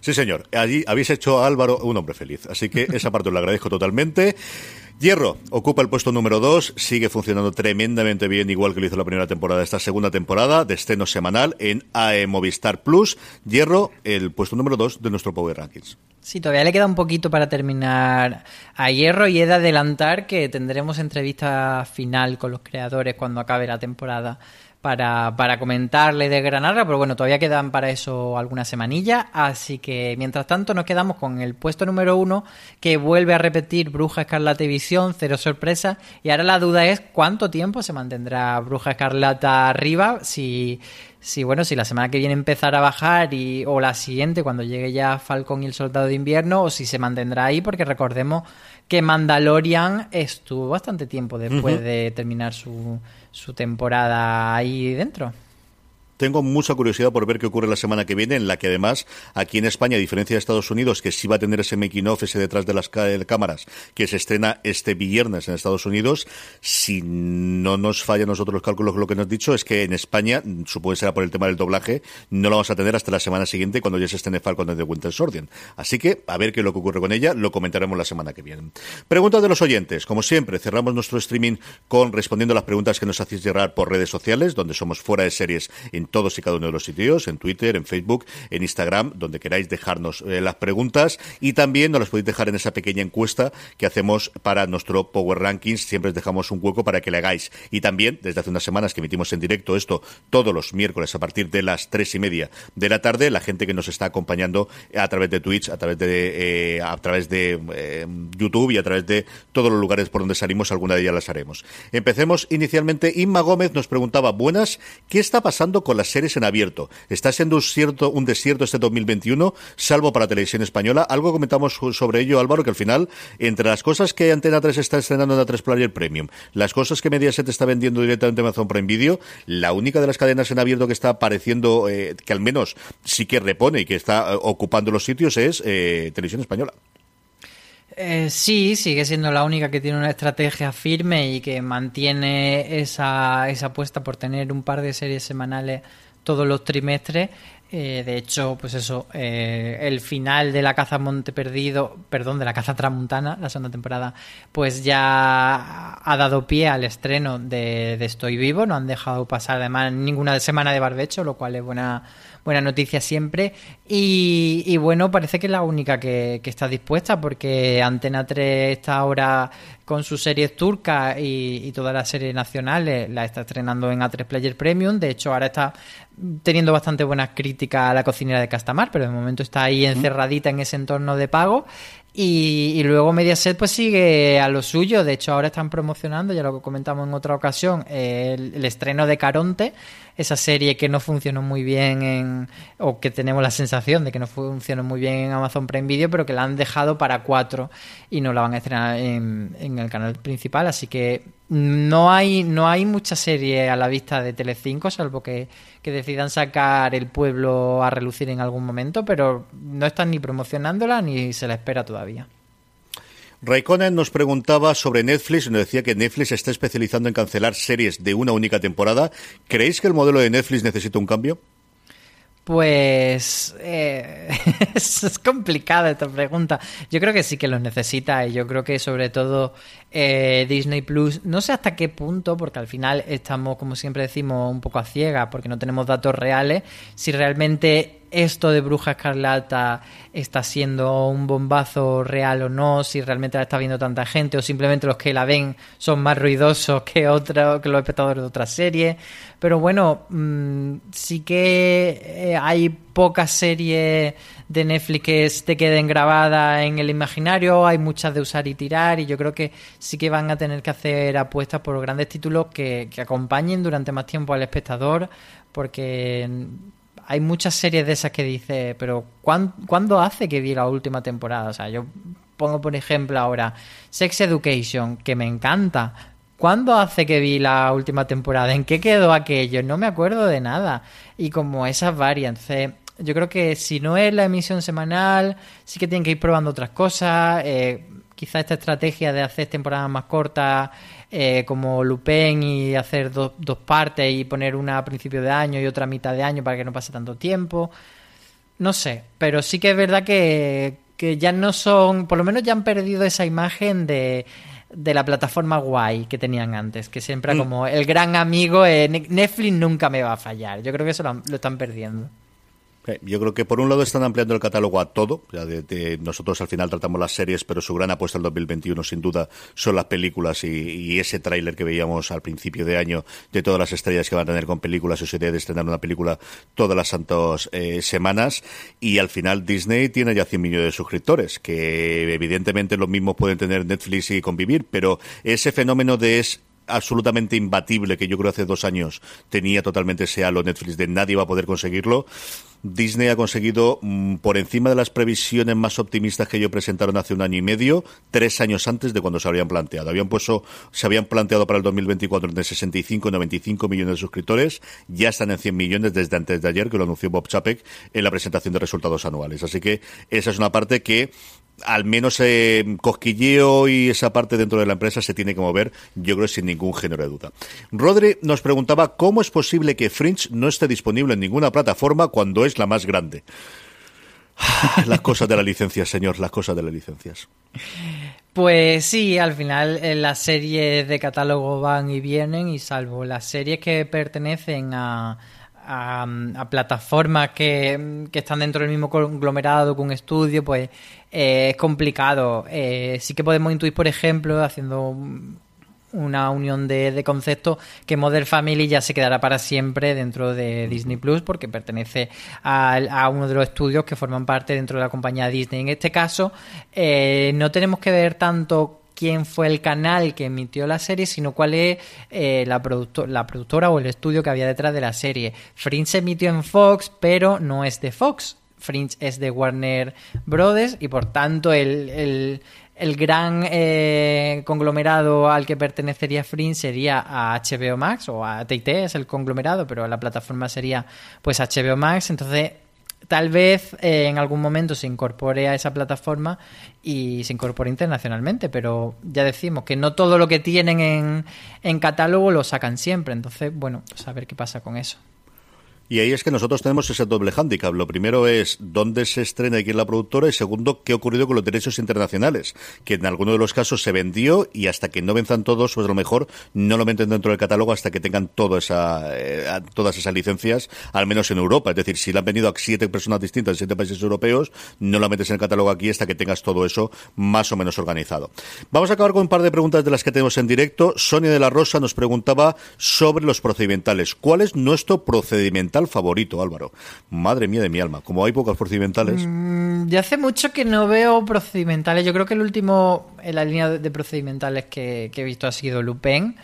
Sí, señor. Allí habéis hecho a Álvaro un hombre feliz. Así que esa parte os la agradezco totalmente. Hierro ocupa el puesto número 2, sigue funcionando tremendamente bien, igual que lo hizo la primera temporada, esta segunda temporada de estreno semanal en AE Movistar Plus. Hierro, el puesto número 2 de nuestro Power Rankings. Sí, todavía le queda un poquito para terminar a Hierro y he de adelantar que tendremos entrevista final con los creadores cuando acabe la temporada para, para comentarle desgranarla, pero bueno, todavía quedan para eso algunas semanillas, así que mientras tanto nos quedamos con el puesto número uno que vuelve a repetir Bruja Escarlata y Visión, cero sorpresa, y ahora la duda es cuánto tiempo se mantendrá Bruja Escarlata arriba, si, si bueno, si la semana que viene empezará a bajar y, o la siguiente cuando llegue ya Falcon y el Soldado de Invierno, o si se mantendrá ahí, porque recordemos que Mandalorian estuvo bastante tiempo después uh -huh. de terminar su, su temporada ahí dentro tengo mucha curiosidad por ver qué ocurre la semana que viene, en la que además aquí en España, a diferencia de Estados Unidos, que sí va a tener ese making off, ese detrás de las cámaras, que se estrena este viernes en Estados Unidos, si no nos falla nosotros los cálculos lo que nos has dicho, es que en España, supongo que será por el tema del doblaje, no lo vamos a tener hasta la semana siguiente cuando ya se estrene Falcon de Winter Soldier. Así que, a ver qué es lo que ocurre con ella, lo comentaremos la semana que viene. Preguntas de los oyentes. Como siempre, cerramos nuestro streaming con respondiendo las preguntas que nos hacéis llegar por redes sociales, donde somos fuera de series en todos y cada uno de los sitios, en Twitter, en Facebook, en Instagram, donde queráis dejarnos eh, las preguntas y también nos las podéis dejar en esa pequeña encuesta que hacemos para nuestro Power Rankings. Siempre os dejamos un hueco para que le hagáis. Y también, desde hace unas semanas que emitimos en directo esto todos los miércoles a partir de las tres y media de la tarde, la gente que nos está acompañando a través de Twitch, a través de, eh, a través de eh, YouTube y a través de todos los lugares por donde salimos, alguna de ellas las haremos. Empecemos inicialmente. Inma Gómez nos preguntaba, buenas, ¿qué está pasando con las series en abierto? ¿Está siendo un, cierto, un desierto este 2021, salvo para televisión española? Algo comentamos sobre ello, Álvaro, que al final, entre las cosas que Antena 3 está estrenando en A3 Player Premium, las cosas que Mediaset está vendiendo directamente en Amazon Prime Video, la única de las cadenas en abierto que está apareciendo, eh, que al menos sí que repone y que está eh, ocupando los sitios es eh, Televisión Española. Eh, sí, sigue siendo la única que tiene una estrategia firme y que mantiene esa, esa apuesta por tener un par de series semanales todos los trimestres. Eh, de hecho, pues eso, eh, el final de la caza Monte Perdido, perdón, de la caza Tramuntana, la segunda temporada, pues ya ha dado pie al estreno de, de Estoy Vivo. No han dejado pasar además ninguna semana de barbecho, lo cual es buena buena noticia siempre. Y, bueno, parece que es la única que, está dispuesta porque Antena 3 está ahora con sus series turcas y, y todas las series nacionales la está estrenando en A3 Player Premium. De hecho, ahora está teniendo bastante buenas críticas a la cocinera de Castamar, pero de momento está ahí encerradita en ese entorno de pago. Y, luego Mediaset pues sigue a lo suyo. De hecho, ahora están promocionando, ya lo comentamos en otra ocasión, el, estreno de Caronte, esa serie que no funcionó muy bien en, o que tenemos la sensación de que no funcionó muy bien en Amazon Prime Video, pero que la han dejado para cuatro y no la van a estrenar en, en el canal principal. Así que no hay, no hay mucha serie a la vista de Telecinco, salvo que, que, decidan sacar el pueblo a relucir en algún momento, pero no están ni promocionándola ni se la espera todavía. Raikkonen nos preguntaba sobre Netflix nos decía que Netflix está especializando en cancelar series de una única temporada. ¿Creéis que el modelo de Netflix necesita un cambio? Pues eh, es complicada esta pregunta. Yo creo que sí que los necesita y yo creo que sobre todo eh, Disney Plus, no sé hasta qué punto, porque al final estamos, como siempre decimos, un poco a ciega porque no tenemos datos reales, si realmente esto de Bruja Escarlata está siendo un bombazo real o no, si realmente la está viendo tanta gente o simplemente los que la ven son más ruidosos que, otro, que los espectadores de otras series. Pero bueno, mm, sí que eh, hay pocas series de Netflix que te queden grabadas en el imaginario, hay muchas de usar y tirar y yo creo que sí que van a tener que hacer apuestas por grandes títulos que, que acompañen durante más tiempo al espectador porque hay muchas series de esas que dice, pero ¿cuándo, hace que vi la última temporada? O sea, yo pongo por ejemplo ahora Sex Education, que me encanta. ¿Cuándo hace que vi la última temporada? ¿En qué quedó aquello? No me acuerdo de nada. Y como esas varias. yo creo que si no es la emisión semanal, sí que tienen que ir probando otras cosas. Eh, quizá esta estrategia de hacer temporadas más cortas eh, como Lupin y hacer dos partes y poner una a principio de año y otra a mitad de año para que no pase tanto tiempo. No sé, pero sí que es verdad que, que ya no son, por lo menos ya han perdido esa imagen de, de la plataforma guay que tenían antes, que siempre era mm. como el gran amigo, eh, Netflix nunca me va a fallar. Yo creo que eso lo están perdiendo. Eh, yo creo que por un lado están ampliando el catálogo a todo. nosotros al final tratamos las series, pero su gran apuesta en 2021 sin duda son las películas y, ese tráiler que veíamos al principio de año de todas las estrellas que van a tener con películas, su idea de estrenar una película todas las santas eh, semanas. Y al final Disney tiene ya 100 millones de suscriptores, que evidentemente los mismos pueden tener Netflix y convivir, pero ese fenómeno de es absolutamente imbatible que yo creo hace dos años tenía totalmente ese halo Netflix de nadie va a poder conseguirlo. Disney ha conseguido, mm, por encima de las previsiones más optimistas que ellos presentaron hace un año y medio, tres años antes de cuando se habían planteado. Habían puesto, se habían planteado para el 2024 entre 65 y 95 millones de suscriptores, ya están en 100 millones desde antes de ayer, que lo anunció Bob Chapek en la presentación de resultados anuales. Así que esa es una parte que al menos eh, cosquilleo y esa parte dentro de la empresa se tiene que mover, yo creo, sin ningún género de duda. Rodri nos preguntaba cómo es posible que Fringe no esté disponible en ninguna plataforma cuando es la más grande. las cosas de las licencias, señor, las cosas de las licencias. Pues sí, al final eh, las series de catálogo van y vienen y salvo las series que pertenecen a, a, a plataformas que, que, están dentro del mismo conglomerado que un estudio, pues eh, es complicado. Eh, sí que podemos intuir, por ejemplo, haciendo una unión de, de, conceptos que Modern Family ya se quedará para siempre dentro de Disney Plus porque pertenece a, a, uno de los estudios que forman parte dentro de la compañía Disney. En este caso, eh, no tenemos que ver tanto quién fue el canal que emitió la serie, sino cuál es eh, la, la productora o el estudio que había detrás de la serie. Fringe se emitió en Fox, pero no es de Fox. Fringe es de Warner Brothers y por tanto el, el, el gran eh, conglomerado al que pertenecería Fringe sería a HBO Max o a TT es el conglomerado, pero la plataforma sería pues HBO Max. Entonces tal vez eh, en algún momento se incorpore a esa plataforma y se incorpore internacionalmente, pero ya decimos que no todo lo que tienen en, en catálogo lo sacan siempre, entonces, bueno, pues a ver qué pasa con eso. Y ahí es que nosotros tenemos ese doble hándicap. Lo primero es dónde se estrena y quién la productora y segundo, qué ha ocurrido con los derechos internacionales, que en alguno de los casos se vendió y hasta que no venzan todos, pues a lo mejor no lo meten dentro del catálogo hasta que tengan toda esa, eh, todas esas licencias, al menos en Europa. Es decir, si la han vendido a siete personas distintas en siete países europeos, no la metes en el catálogo aquí hasta que tengas todo eso más o menos organizado. Vamos a acabar con un par de preguntas de las que tenemos en directo. Sonia de la Rosa nos preguntaba sobre los procedimentales. ¿Cuál es nuestro procedimental favorito, Álvaro. Madre mía de mi alma, como hay pocos procedimentales. Mm, ya hace mucho que no veo procedimentales. Yo creo que el último en la línea de procedimentales que, que he visto ha sido Lupin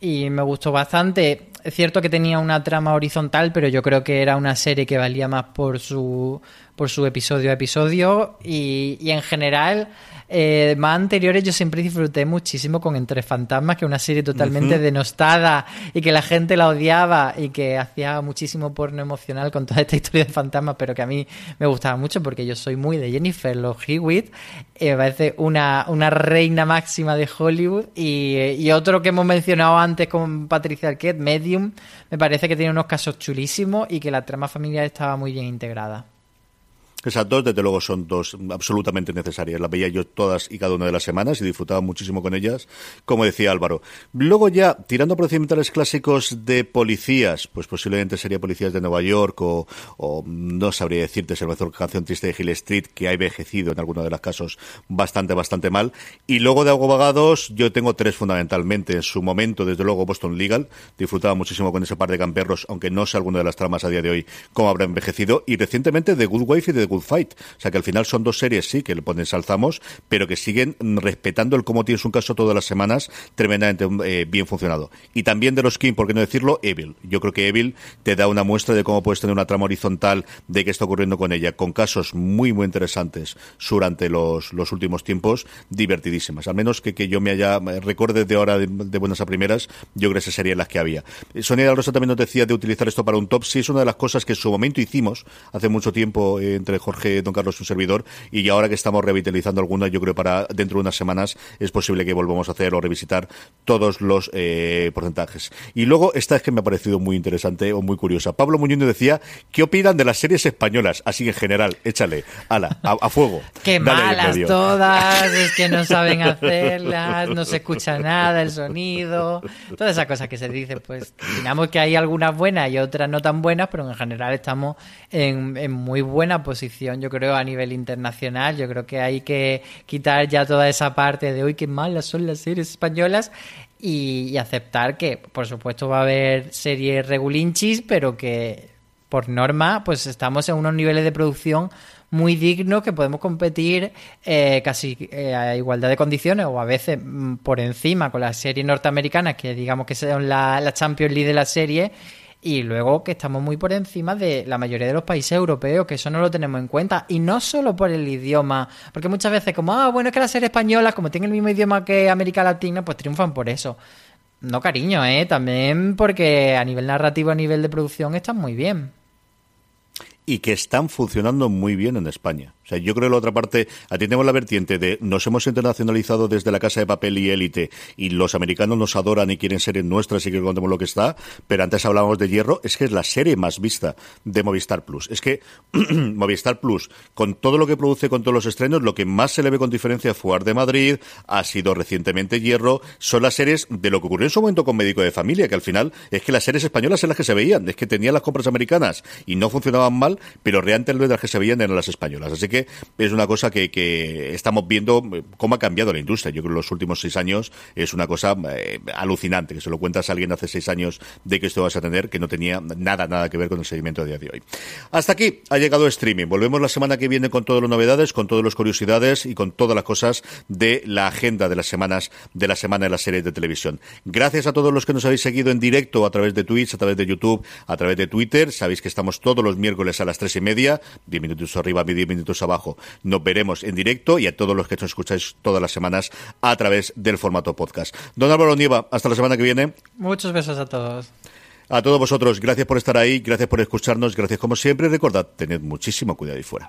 y me gustó bastante. Es cierto que tenía una trama horizontal, pero yo creo que era una serie que valía más por su, por su episodio a episodio y, y en general eh, más anteriores yo siempre disfruté muchísimo con Entre Fantasmas, que es una serie totalmente denostada y que la gente la odiaba y que hacía muchísimo porno emocional con toda esta historia de fantasmas, pero que a mí me gustaba mucho porque yo soy muy de Jennifer Love Hewitt, eh, me parece una, una reina máxima de Hollywood y, y, otro que hemos mencionado antes con Patricia Arquette, Medium, me parece que tiene unos casos chulísimos y que la trama familiar estaba muy bien integrada. Esas dos, desde luego, son dos absolutamente necesarias. Las veía yo todas y cada una de las semanas y disfrutaba muchísimo con ellas, como decía Álvaro. Luego ya, tirando procedimentales clásicos de policías, pues posiblemente sería Policías de Nueva York o, no sabría decirte es la mejor canción triste de Hill Street, que ha envejecido en algunos de los casos bastante, bastante mal. Y luego de Vagados, yo tengo tres fundamentalmente. En su momento, desde luego, Boston Legal. Disfrutaba muchísimo con ese par de camperros, aunque no sé alguna de las tramas a día de hoy cómo habrá envejecido. Y recientemente The Good Wife y The Good Fight. O sea que al final son dos series, sí, que le ponen salzamos, pero que siguen respetando el cómo tienes un caso todas las semanas tremendamente eh, bien funcionado. Y también de los King, por qué no decirlo, Evil. Yo creo que Evil te da una muestra de cómo puedes tener una trama horizontal de qué está ocurriendo con ella, con casos muy, muy interesantes durante los, los últimos tiempos, divertidísimas. Al menos que, que yo me haya, recuerde de ahora de, buenas a primeras, yo creo que esas serían las que había. Sonia de Rosa también nos decía de utilizar esto para un top. Sí, es una de las cosas que en su momento hicimos hace mucho tiempo eh, entre Jorge, don Carlos, su servidor, y ahora que estamos revitalizando algunas, yo creo para dentro de unas semanas es posible que volvamos a hacer o revisitar todos los eh, porcentajes. Y luego, esta es que me ha parecido muy interesante o muy curiosa. Pablo Muñoz decía, ¿qué opinan de las series españolas? Así en general, échale, ala, a, a fuego. Qué malas todas, es que no saben hacerlas, no se escucha nada, el sonido, toda esa cosa que se dice, pues digamos que hay algunas buenas y otras no tan buenas, pero en general estamos en, en muy buena posición, yo creo, a nivel internacional. Yo creo que hay que quitar ya toda esa parte de hoy qué malas son las series españolas y, y, aceptar que, por supuesto, va a haber series regulinchis, pero que por norma, pues estamos en unos niveles de producción muy dignos que podemos competir eh, casi eh, a igualdad de condiciones o a veces mm, por encima con las series norteamericanas que digamos que son la, la Champions League de la serie y luego que estamos muy por encima de la mayoría de los países europeos, que eso no lo tenemos en cuenta. Y no solo por el idioma, porque muchas veces como, ah, bueno, es que las series españolas, como tienen el mismo idioma que América Latina, pues triunfan por eso. No, cariño, ¿eh? También porque a nivel narrativo, a nivel de producción, están muy bien y que están funcionando muy bien en España. Sea, yo creo que la otra parte, atendemos la vertiente de nos hemos internacionalizado desde la casa de papel y élite y los americanos nos adoran y quieren ser en nuestras y que contemos lo que está, pero antes hablábamos de Hierro, es que es la serie más vista de Movistar Plus. Es que Movistar Plus, con todo lo que produce, con todos los estrenos, lo que más se le ve con diferencia fue Ar de Madrid, ha sido recientemente Hierro, son las series de lo que ocurrió en su momento con Médico de Familia, que al final es que las series españolas eran las que se veían, es que tenían las compras americanas y no funcionaban mal, pero realmente las que se veían eran las españolas. Así que es una cosa que, que estamos viendo eh, cómo ha cambiado la industria. Yo creo que los últimos seis años es una cosa eh, alucinante, que se lo cuentas a alguien hace seis años de que esto vas a tener, que no tenía nada, nada que ver con el seguimiento de día de hoy. Hasta aquí ha llegado streaming. Volvemos la semana que viene con todas las novedades, con todas las curiosidades y con todas las cosas de la agenda de las semanas, de la semana de las series de televisión. Gracias a todos los que nos habéis seguido en directo a través de Twitch, a través de YouTube, a través de Twitter. Sabéis que estamos todos los miércoles a las tres y media, diez minutos arriba, diez minutos abajo. Nos veremos en directo y a todos los que nos escucháis todas las semanas a través del formato podcast. Don Álvaro Nieva, hasta la semana que viene. Muchos besos a todos. A todos vosotros, gracias por estar ahí, gracias por escucharnos, gracias como siempre. Recordad, tened muchísimo cuidado ahí fuera.